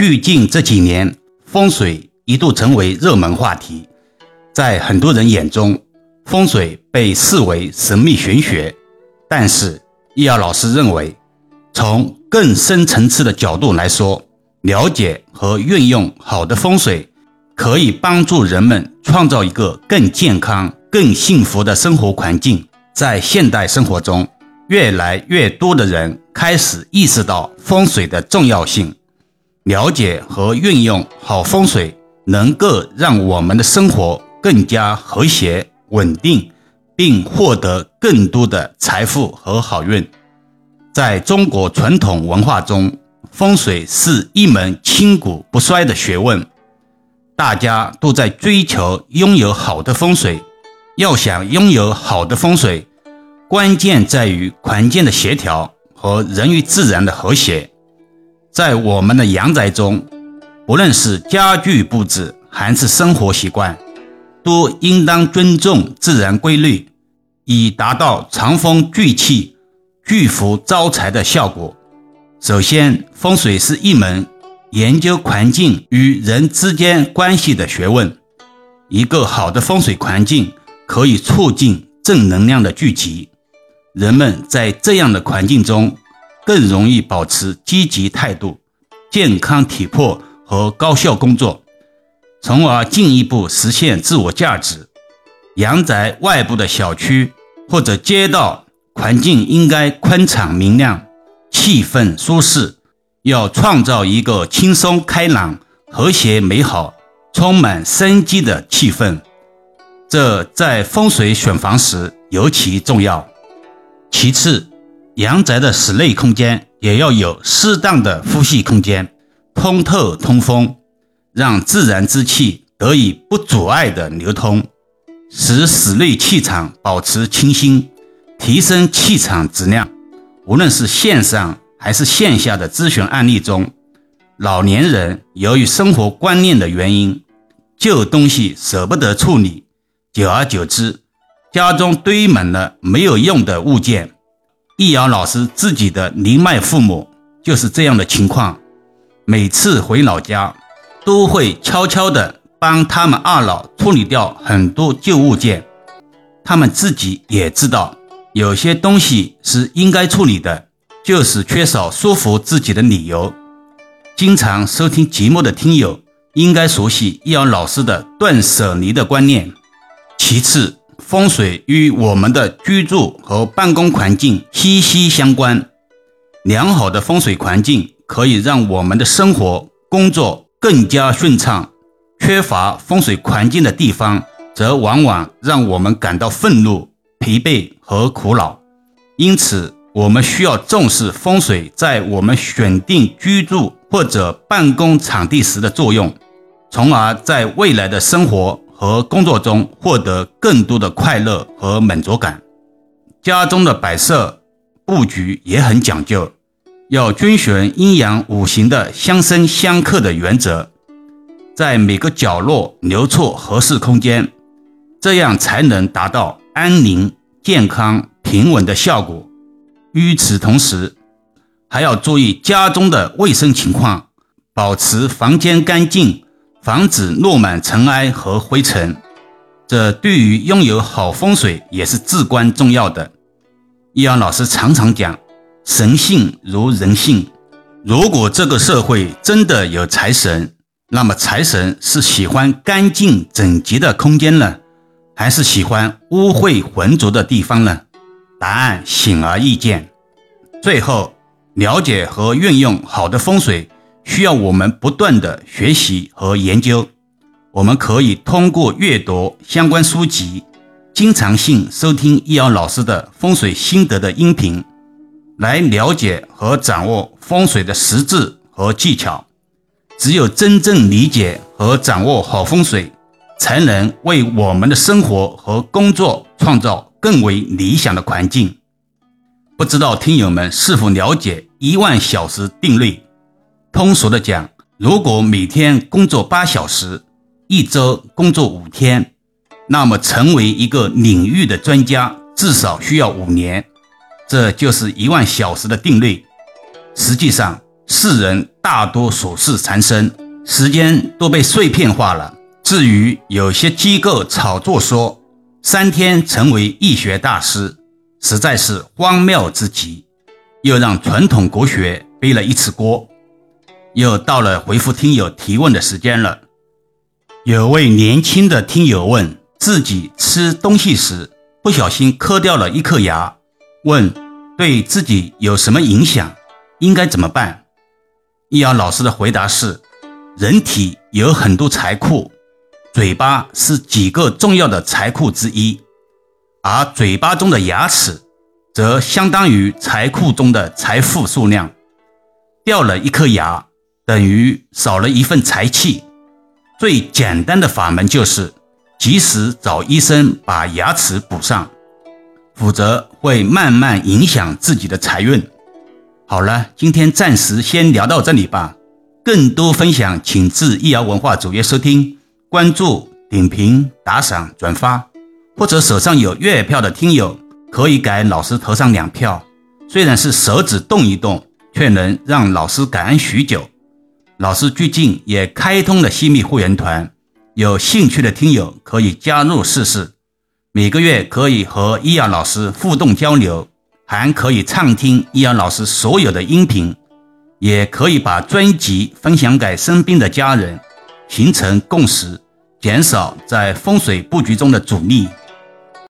最近这几年，风水一度成为热门话题，在很多人眼中，风水被视为神秘玄学。但是，易遥老师认为，从更深层次的角度来说，了解和运用好的风水，可以帮助人们创造一个更健康、更幸福的生活环境。在现代生活中，越来越多的人开始意识到风水的重要性。了解和运用好风水，能够让我们的生活更加和谐稳定，并获得更多的财富和好运。在中国传统文化中，风水是一门千古不衰的学问，大家都在追求拥有好的风水。要想拥有好的风水，关键在于环境的协调和人与自然的和谐。在我们的阳宅中，不论是家具布置还是生活习惯，都应当尊重自然规律，以达到藏风聚气、聚福招财的效果。首先，风水是一门研究环境与人之间关系的学问。一个好的风水环境可以促进正能量的聚集，人们在这样的环境中。更容易保持积极态度、健康体魄和高效工作，从而进一步实现自我价值。阳宅外部的小区或者街道环境应该宽敞明亮，气氛舒适，要创造一个轻松开朗、和谐美好、充满生机的气氛。这在风水选房时尤其重要。其次。阳宅的室内空间也要有适当的呼吸空间，通透通风，让自然之气得以不阻碍的流通，使室内气场保持清新，提升气场质量。无论是线上还是线下的咨询案例中，老年人由于生活观念的原因，旧东西舍不得处理，久而久之，家中堆满了没有用的物件。易遥老师自己的年迈父母就是这样的情况，每次回老家，都会悄悄地帮他们二老处理掉很多旧物件。他们自己也知道，有些东西是应该处理的，就是缺少说服自己的理由。经常收听节目的听友应该熟悉易遥老师的断舍离的观念。其次。风水与我们的居住和办公环境息息相关。良好的风水环境可以让我们的生活、工作更加顺畅。缺乏风水环境的地方，则往往让我们感到愤怒、疲惫和苦恼。因此，我们需要重视风水在我们选定居住或者办公场地时的作用，从而在未来的生活。和工作中获得更多的快乐和满足感。家中的摆设布局也很讲究，要遵循阴阳五行的相生相克的原则，在每个角落留出合适空间，这样才能达到安宁、健康、平稳的效果。与此同时，还要注意家中的卫生情况，保持房间干净。防止落满尘埃和灰尘，这对于拥有好风水也是至关重要的。易阳老师常常讲，神性如人性。如果这个社会真的有财神，那么财神是喜欢干净整洁的空间呢，还是喜欢污秽浑浊的地方呢？答案显而易见。最后，了解和运用好的风水。需要我们不断的学习和研究。我们可以通过阅读相关书籍，经常性收听易遥老师的风水心得的音频，来了解和掌握风水的实质和技巧。只有真正理解和掌握好风水，才能为我们的生活和工作创造更为理想的环境。不知道听友们是否了解一万小时定律？通俗的讲，如果每天工作八小时，一周工作五天，那么成为一个领域的专家至少需要五年。这就是一万小时的定律。实际上，世人大多琐事缠身，时间都被碎片化了。至于有些机构炒作说三天成为易学大师，实在是荒谬之极，又让传统国学背了一次锅。又到了回复听友提问的时间了。有位年轻的听友问自己吃东西时不小心磕掉了一颗牙，问对自己有什么影响，应该怎么办？易遥老师的回答是：人体有很多财库，嘴巴是几个重要的财库之一，而嘴巴中的牙齿则相当于财库中的财富数量。掉了一颗牙，等于少了一份财气。最简单的法门就是及时找医生把牙齿补上，否则会慢慢影响自己的财运。好了，今天暂时先聊到这里吧。更多分享，请至易瑶文化主页收听、关注、点评、打赏、转发，或者手上有月票的听友可以给老师投上两票。虽然是手指动一动，却能让老师感恩许久。老师最近也开通了西密会员团，有兴趣的听友可以加入试试。每个月可以和易瑶老师互动交流。还可以畅听易阳老师所有的音频，也可以把专辑分享给身边的家人，形成共识，减少在风水布局中的阻力。